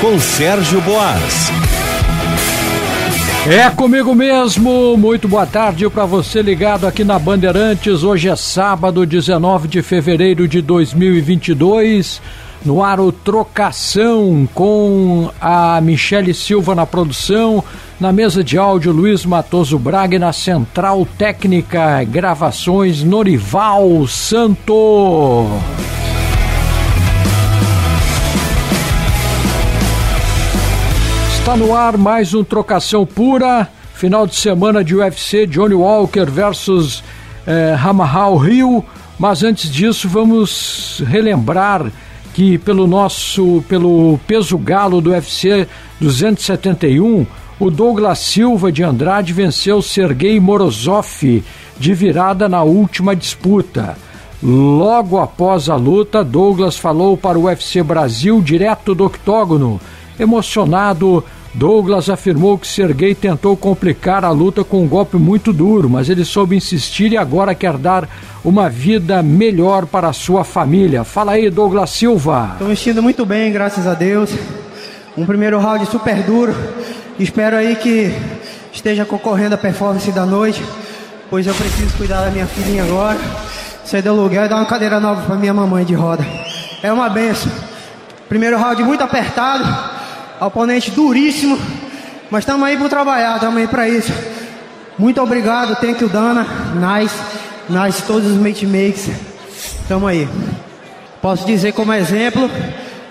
Com Sérgio Boas. É comigo mesmo. Muito boa tarde para você ligado aqui na Bandeirantes. Hoje é sábado, 19 de fevereiro de 2022. No ar o Trocação com a Michele Silva na produção, na mesa de áudio Luiz Matoso Braga na central técnica gravações Norival Santo. Está no ar mais um Trocação Pura, final de semana de UFC, Johnny Walker versus eh, Ramahal Hill, mas antes disso vamos relembrar que pelo nosso, pelo peso galo do UFC 271, o Douglas Silva de Andrade venceu Sergei Morozov de virada na última disputa. Logo após a luta, Douglas falou para o UFC Brasil direto do octógono. Emocionado, Douglas afirmou que Sergei tentou complicar a luta com um golpe muito duro, mas ele soube insistir e agora quer dar uma vida melhor para a sua família. Fala aí, Douglas Silva. Estou vestindo muito bem, graças a Deus. Um primeiro round super duro. Espero aí que esteja concorrendo a performance da noite, pois eu preciso cuidar da minha filhinha agora. Ceder o lugar e dar uma cadeira nova para minha mamãe de roda. É uma benção. Primeiro round muito apertado Oponente duríssimo. Mas estamos aí para trabalhar, estamos aí para isso. Muito obrigado, thank you Dana. Nice, nice, todos os matemakers. Estamos aí. Posso dizer como exemplo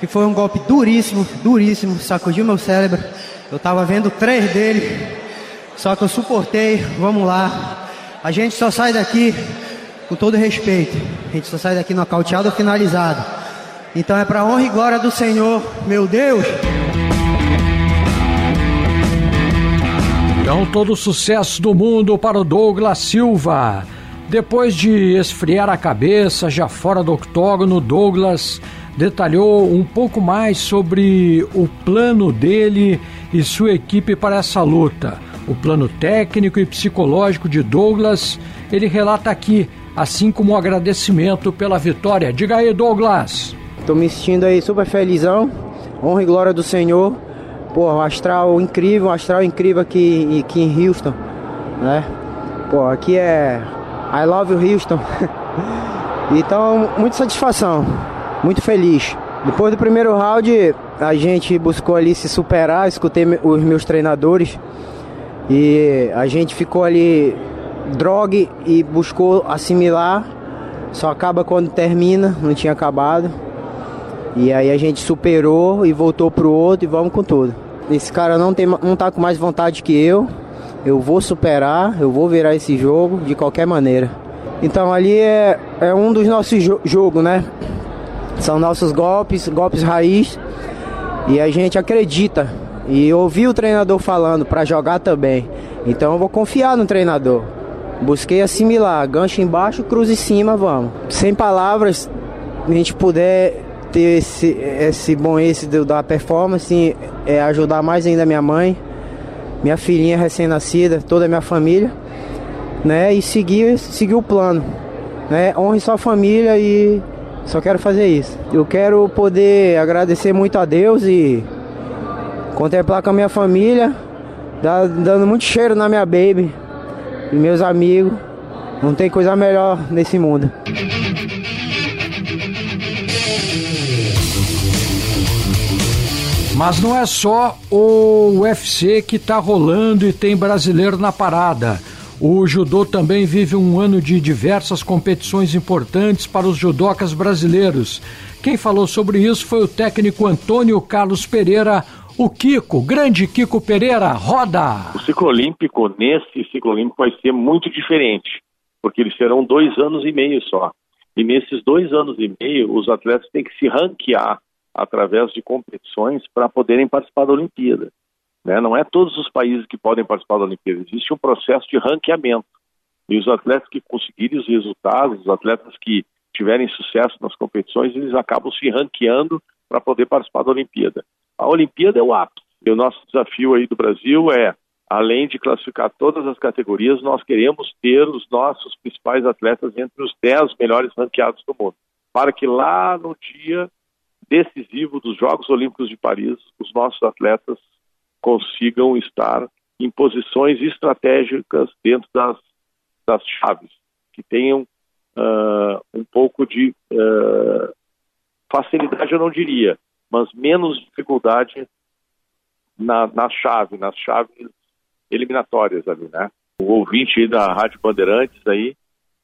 que foi um golpe duríssimo, duríssimo, sacudiu meu cérebro. Eu estava vendo três dele, só que eu suportei. Vamos lá. A gente só sai daqui com todo respeito. A gente só sai daqui nocauteado ou finalizado. Então é para honra e glória do Senhor, meu Deus. Então, todo o sucesso do mundo para o Douglas Silva. Depois de esfriar a cabeça, já fora do octógono, Douglas detalhou um pouco mais sobre o plano dele e sua equipe para essa luta. O plano técnico e psicológico de Douglas, ele relata aqui, assim como o um agradecimento pela vitória. Diga aí, Douglas. Estou me sentindo aí super felizão, honra e glória do Senhor Pô, um astral incrível, um astral incrível aqui, aqui em Houston, né? Pô, aqui é I love Houston. então, muita satisfação, muito feliz. Depois do primeiro round, a gente buscou ali se superar, escutei os meus treinadores e a gente ficou ali drogue e buscou assimilar. Só acaba quando termina, não tinha acabado. E aí a gente superou e voltou pro outro e vamos com tudo. Esse cara não, tem, não tá com mais vontade que eu. Eu vou superar, eu vou virar esse jogo de qualquer maneira. Então ali é, é um dos nossos jo jogos, né? São nossos golpes, golpes raiz. E a gente acredita. E ouvi o treinador falando para jogar também. Então eu vou confiar no treinador. Busquei assimilar, gancho embaixo, cruz em cima, vamos. Sem palavras, a gente puder ter esse, esse bom esse da performance, é ajudar mais ainda minha mãe, minha filhinha recém-nascida, toda a minha família, né? E seguir, seguir o plano, né? Honre sua família e só quero fazer isso. Eu quero poder agradecer muito a Deus e contemplar com a minha família, dando muito cheiro na minha baby e meus amigos. Não tem coisa melhor nesse mundo. Mas não é só o UFC que está rolando e tem brasileiro na parada. O judô também vive um ano de diversas competições importantes para os judocas brasileiros. Quem falou sobre isso foi o técnico Antônio Carlos Pereira, o Kiko, grande Kiko Pereira, roda! O ciclo olímpico, nesse ciclo olímpico, vai ser muito diferente, porque eles serão dois anos e meio só. E nesses dois anos e meio, os atletas têm que se ranquear através de competições para poderem participar da Olimpíada. Né? Não é todos os países que podem participar da Olimpíada, existe um processo de ranqueamento. E os atletas que conseguirem os resultados, os atletas que tiverem sucesso nas competições, eles acabam se ranqueando para poder participar da Olimpíada. A Olimpíada é o ápice. E o nosso desafio aí do Brasil é, além de classificar todas as categorias, nós queremos ter os nossos principais atletas entre os 10 melhores ranqueados do mundo. Para que lá no dia decisivo dos Jogos Olímpicos de Paris, os nossos atletas consigam estar em posições estratégicas dentro das, das chaves, que tenham uh, um pouco de uh, facilidade, eu não diria, mas menos dificuldade na, na chave, nas chaves eliminatórias ali, né? O ouvinte da Rádio Bandeirantes aí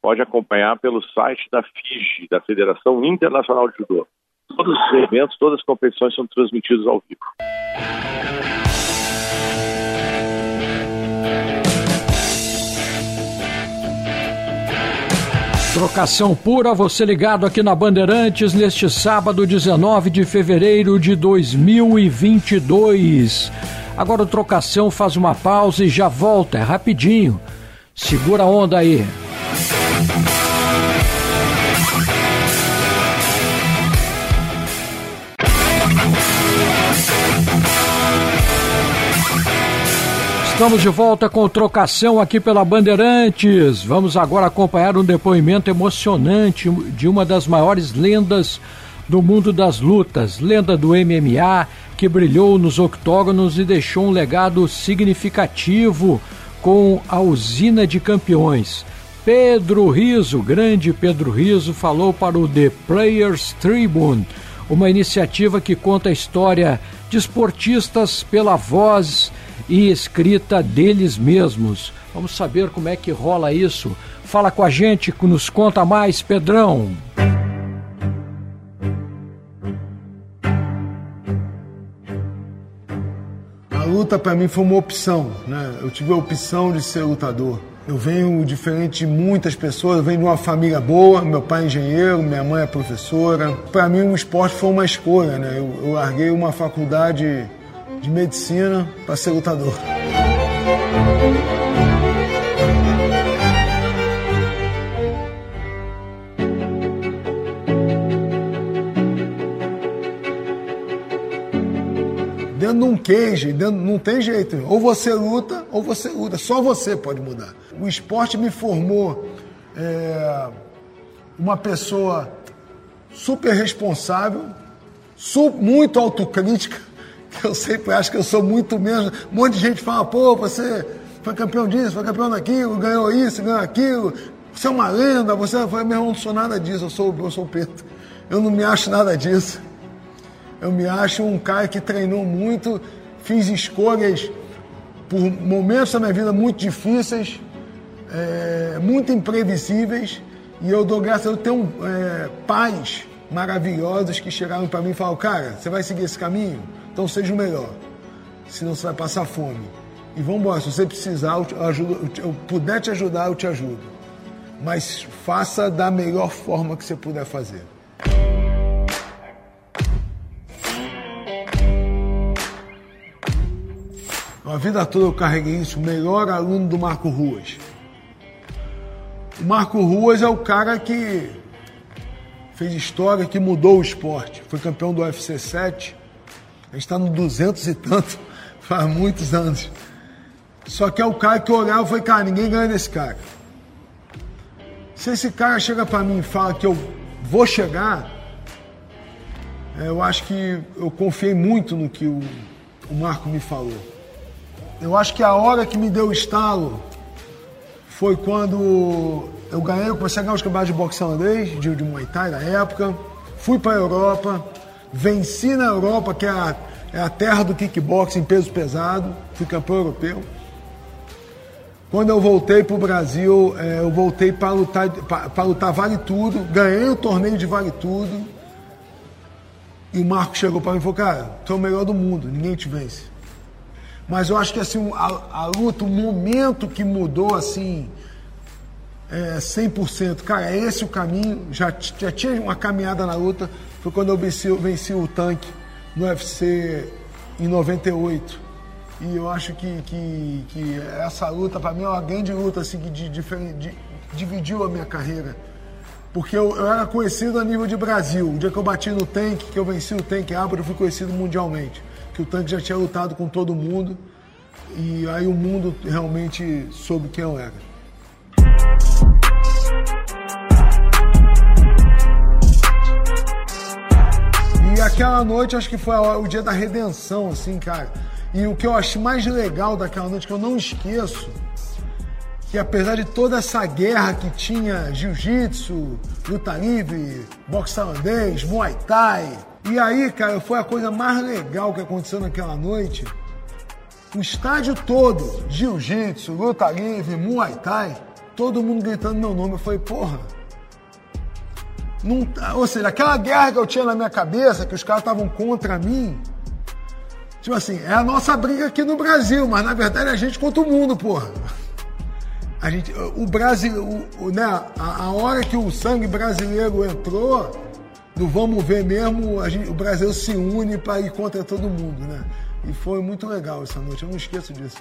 pode acompanhar pelo site da FIGE, da Federação Internacional de Judô. Todos os eventos, todas as competições são transmitidos ao vivo. Trocação pura, você ligado aqui na Bandeirantes neste sábado 19 de fevereiro de 2022. Agora o Trocação faz uma pausa e já volta, é rapidinho. Segura a onda aí. Estamos de volta com trocação aqui pela Bandeirantes. Vamos agora acompanhar um depoimento emocionante de uma das maiores lendas do mundo das lutas, lenda do MMA, que brilhou nos octógonos e deixou um legado significativo com a usina de campeões. Pedro Riso, grande Pedro Riso, falou para o The Players Tribune, uma iniciativa que conta a história de esportistas pela voz e escrita deles mesmos. Vamos saber como é que rola isso. Fala com a gente, nos conta mais, Pedrão. A luta para mim foi uma opção, né? Eu tive a opção de ser lutador. Eu venho diferente de muitas pessoas, eu venho de uma família boa, meu pai é engenheiro, minha mãe é professora. Para mim o esporte foi uma escolha, né? Eu, eu larguei uma faculdade de medicina para ser lutador. Dentro de um cage, dentro, não tem jeito. Ou você luta, ou você luta. Só você pode mudar. O esporte me formou é, uma pessoa super responsável, muito autocrítica, eu sempre acho que eu sou muito menos. Um monte de gente fala, pô, você foi campeão disso, foi campeão daquilo, ganhou isso, ganhou aquilo, você é uma lenda, você foi. Meu irmão, não sou nada disso, eu sou, eu sou preto. Eu não me acho nada disso. Eu me acho um cara que treinou muito, fiz escolhas por momentos da minha vida muito difíceis, é, muito imprevisíveis, e eu dou graças a Deus, tenho é, pais maravilhosos que chegaram para mim e falaram, cara, você vai seguir esse caminho? Então seja o melhor. Senão você vai passar fome. E vamos embora, se você precisar, eu, te ajudo, eu puder te ajudar, eu te ajudo. Mas faça da melhor forma que você puder fazer. A vida toda eu carreguei isso, o melhor aluno do Marco Ruas. O Marco Ruas é o cara que fez história, que mudou o esporte. Foi campeão do UFC 7, a gente está no 200 e tanto, faz muitos anos. Só que é o cara que olhava e falei, cara, ninguém ganha desse cara. Se esse cara chega para mim e fala que eu vou chegar, é, eu acho que eu confiei muito no que o, o Marco me falou. Eu acho que a hora que me deu o estalo foi quando eu ganhei, eu comecei a ganhar os campeonatos de boxe holandês, de, de Muay Thai na época. Fui para a Europa, Venci na Europa, que é a, é a terra do kickboxing em peso pesado, fui campeão europeu. Quando eu voltei para o Brasil, é, eu voltei para lutar, para lutar Vale Tudo, ganhei o torneio de Vale Tudo. E o Marco chegou para mim e falou, cara, tu é o melhor do mundo, ninguém te vence. Mas eu acho que assim, a, a luta, o momento que mudou assim, é, 100%, cara, é esse o caminho, já, já tinha uma caminhada na luta, foi quando eu venci, venci o tanque no UFC em 98. E eu acho que, que, que essa luta, para mim, é uma grande luta assim, que de, de, de, dividiu a minha carreira. Porque eu, eu, era conhecido a nível de Brasil. O dia que eu bati no tanque, que eu venci o tanque Abra, eu fui conhecido mundialmente. Que o tanque já tinha lutado com todo mundo. E aí o mundo realmente soube quem eu era. E aquela noite acho que foi o dia da redenção, assim, cara. E o que eu achei mais legal daquela noite, que eu não esqueço, que apesar de toda essa guerra que tinha jiu-jitsu, luta livre, boxe tailandês, muay thai, e aí, cara, foi a coisa mais legal que aconteceu naquela noite. O estádio todo, jiu-jitsu, luta livre, muay thai, todo mundo gritando meu nome. Eu falei, porra. Não, ou seja, aquela guerra que eu tinha na minha cabeça, que os caras estavam contra mim, tipo assim, é a nossa briga aqui no Brasil, mas na verdade é a gente contra o mundo, porra. A gente, o Brasil, o, né, a, a hora que o sangue brasileiro entrou, no vamos ver mesmo, gente, o Brasil se une para ir contra todo mundo, né? E foi muito legal essa noite, eu não esqueço disso.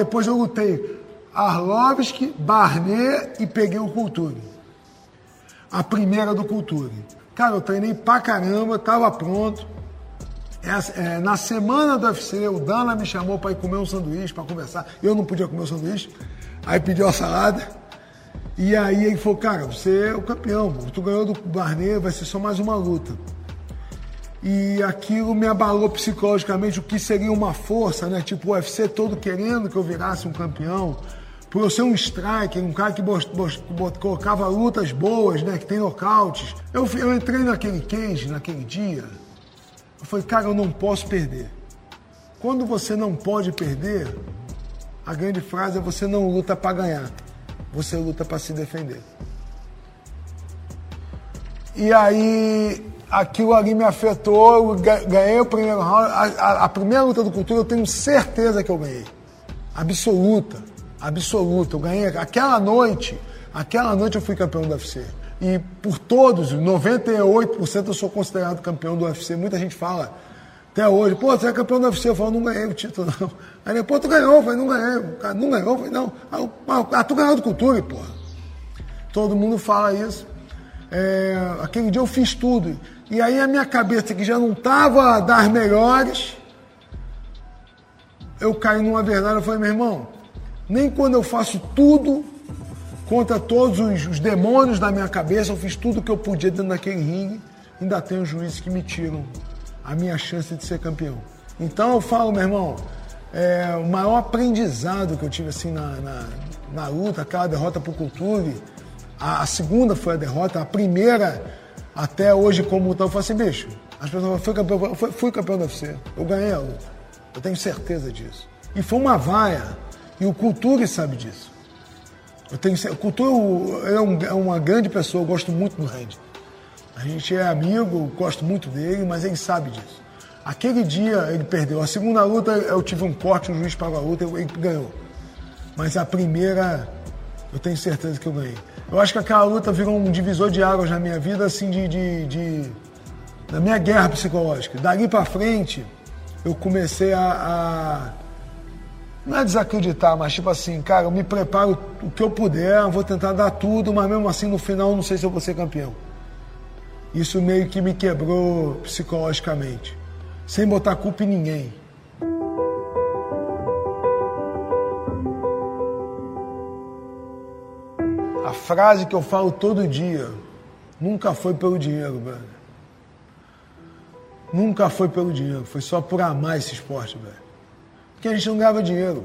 Depois eu lutei Arlovski, Barnet e peguei o Culture. A primeira do Culture. Cara, eu treinei pra caramba, tava pronto. É, na semana do UFC, o Dana me chamou para ir comer um sanduíche, para conversar. Eu não podia comer o sanduíche. Aí pediu a salada. E aí ele falou, cara, você é o campeão. Tu ganhou do Barnet, vai ser só mais uma luta. E aquilo me abalou psicologicamente, o que seria uma força, né? Tipo, o UFC todo querendo que eu virasse um campeão por eu ser um striker, um cara que colocava lutas boas, né, que tem nocautes. Eu, eu entrei naquele cage, naquele dia, eu falei, cara, eu não posso perder. Quando você não pode perder, a grande frase é você não luta para ganhar, você luta para se defender. E aí, aquilo ali me afetou, eu ganhei o primeiro round. A, a, a primeira luta do Cultura eu tenho certeza que eu ganhei. Absoluta absoluta. Eu ganhei aquela noite, aquela noite eu fui campeão do UFC. E por todos, 98% eu sou considerado campeão do UFC. Muita gente fala até hoje, pô, você é campeão do UFC? Eu falo, não ganhei o título, não. Aí, pô, tu ganhou, eu falei, não ganhei. Cara, não ganhou, eu falei, não. Ah, tu ganhou do Cultura, porra. Todo mundo fala isso. É, aquele dia eu fiz tudo. E aí a minha cabeça, que já não estava das melhores, eu caí numa verdade. Eu falei, meu irmão, nem quando eu faço tudo contra todos os, os demônios da minha cabeça, eu fiz tudo que eu podia dentro daquele ringue, ainda tem os juízes que me tiram a minha chance de ser campeão. Então eu falo, meu irmão, é, o maior aprendizado que eu tive assim na, na, na luta, aquela derrota pro Culture, a, a, segunda foi a derrota, a primeira até hoje como tal, eu falei assim, bicho, as pessoas falam, fui campeão, fui, fui campeão da UFC, eu ganhei a luta, eu tenho certeza disso. E foi uma vaia e o Cultura sabe disso. Eu tenho, o Cultura é, um, é uma grande pessoa, eu gosto muito do Randy. A gente é amigo, gosto muito dele, mas ele sabe disso. Aquele dia ele perdeu. A segunda luta eu tive um corte, o juiz pagou a luta, ele ganhou. Mas a primeira, eu tenho certeza que eu ganhei. Eu acho que aquela luta virou um divisor de águas na minha vida, assim, de, de, de da minha guerra psicológica. Dali para frente, eu comecei a, a não é desacreditar, mas tipo assim, cara, eu me preparo o que eu puder, vou tentar dar tudo, mas mesmo assim no final não sei se eu vou ser campeão. Isso meio que me quebrou psicologicamente, sem botar culpa em ninguém. A frase que eu falo todo dia nunca foi pelo dinheiro, velho. Nunca foi pelo dinheiro, foi só por amar esse esporte, velho. Porque a gente não ganhava dinheiro.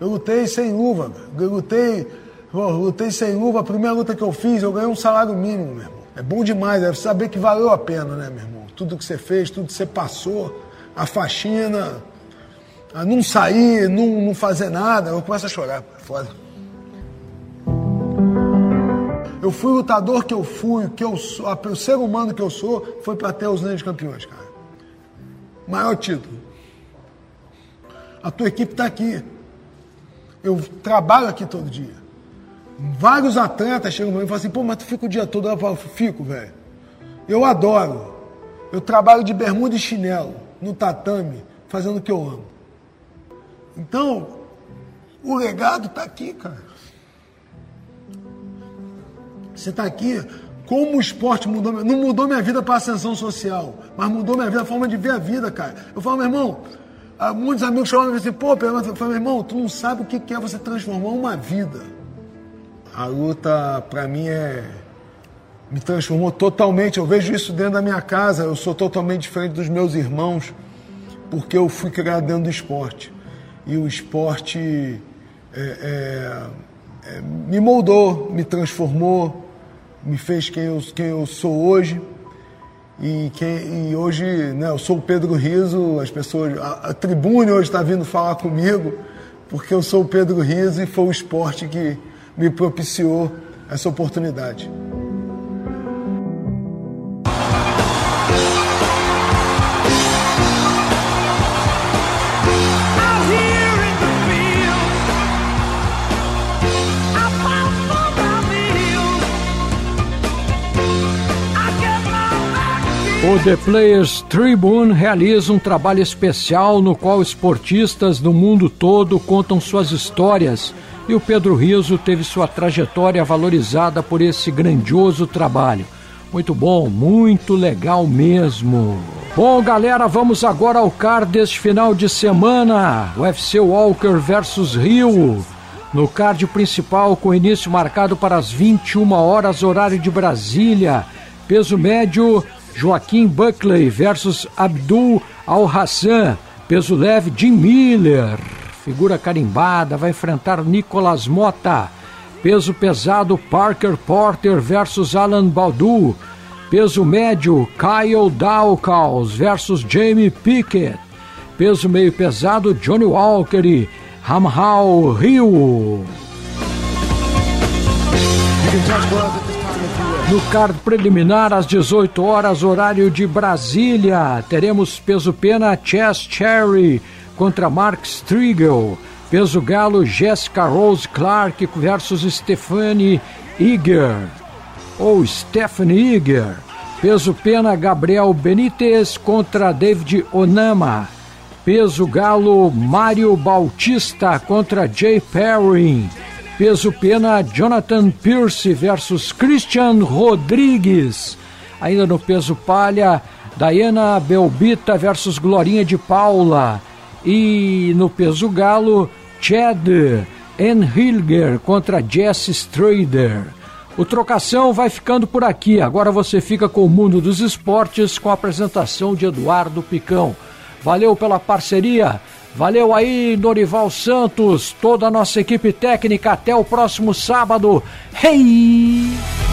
Eu lutei sem luva, eu lutei, eu lutei sem luva. A primeira luta que eu fiz, eu ganhei um salário mínimo, meu irmão. É bom demais, deve saber que valeu a pena, né, meu irmão? Tudo que você fez, tudo que você passou, a faxina, a não sair, não, não fazer nada. Eu começo a chorar, é foda. Eu fui o lutador que eu fui, que eu sou, o ser humano que eu sou, foi para ter os grandes campeões, cara. Maior título. A tua equipe está aqui. Eu trabalho aqui todo dia. Vários atletas chegam para mim e falam assim, pô, mas tu fica o dia todo? Eu falo, fico, velho. Eu adoro. Eu trabalho de bermuda e chinelo, no tatame, fazendo o que eu amo. Então, o legado está aqui, cara. Você está aqui como o esporte mudou, não mudou minha vida para ascensão social, mas mudou minha vida, a forma de ver a vida, cara. Eu falo, meu irmão, muitos amigos chamavam assim, pô, eu falo, meu irmão, tu não sabe o que é você transformar uma vida. A luta, para mim, é me transformou totalmente. Eu vejo isso dentro da minha casa. Eu sou totalmente diferente dos meus irmãos, porque eu fui criado dentro do esporte. E o esporte é, é, é, me moldou, me transformou, me fez quem eu, quem eu sou hoje. E, quem, e hoje né, eu sou o Pedro Riso, as pessoas, a, a tribune hoje está vindo falar comigo, porque eu sou o Pedro Riso e foi o esporte que me propiciou essa oportunidade. O The Players Tribune realiza um trabalho especial no qual esportistas do mundo todo contam suas histórias e o Pedro Riso teve sua trajetória valorizada por esse grandioso trabalho. Muito bom, muito legal mesmo. Bom, galera, vamos agora ao card deste final de semana. UFC Walker versus Rio. No card principal, com início marcado para as 21 horas, horário de Brasília. Peso médio Joaquim Buckley versus Abdul Al-Hassan. Peso leve, Jim Miller. Figura carimbada, vai enfrentar Nicolas Mota. Peso pesado, Parker Porter versus Alan Baldu. Peso médio, Kyle Dawkins versus Jamie Pickett. Peso meio pesado, Johnny Walker e Ramhal Rio. No card preliminar, às 18 horas, horário de Brasília, teremos peso pena Chess Cherry contra Mark Striegel. Peso galo Jessica Rose Clark versus Stephanie Iger. Ou Stephanie Iger. Peso pena Gabriel Benítez contra David Onama. Peso galo Mário Bautista contra Jay Perrin. Peso pena Jonathan Pierce versus Christian Rodrigues. Ainda no peso palha, Diana Belbita versus Glorinha de Paula. E no peso galo, Chad Enhilger contra Jess Strader. O Trocação vai ficando por aqui. Agora você fica com o mundo dos esportes com a apresentação de Eduardo Picão. Valeu pela parceria. Valeu aí, Norival Santos, toda a nossa equipe técnica. Até o próximo sábado. Hey!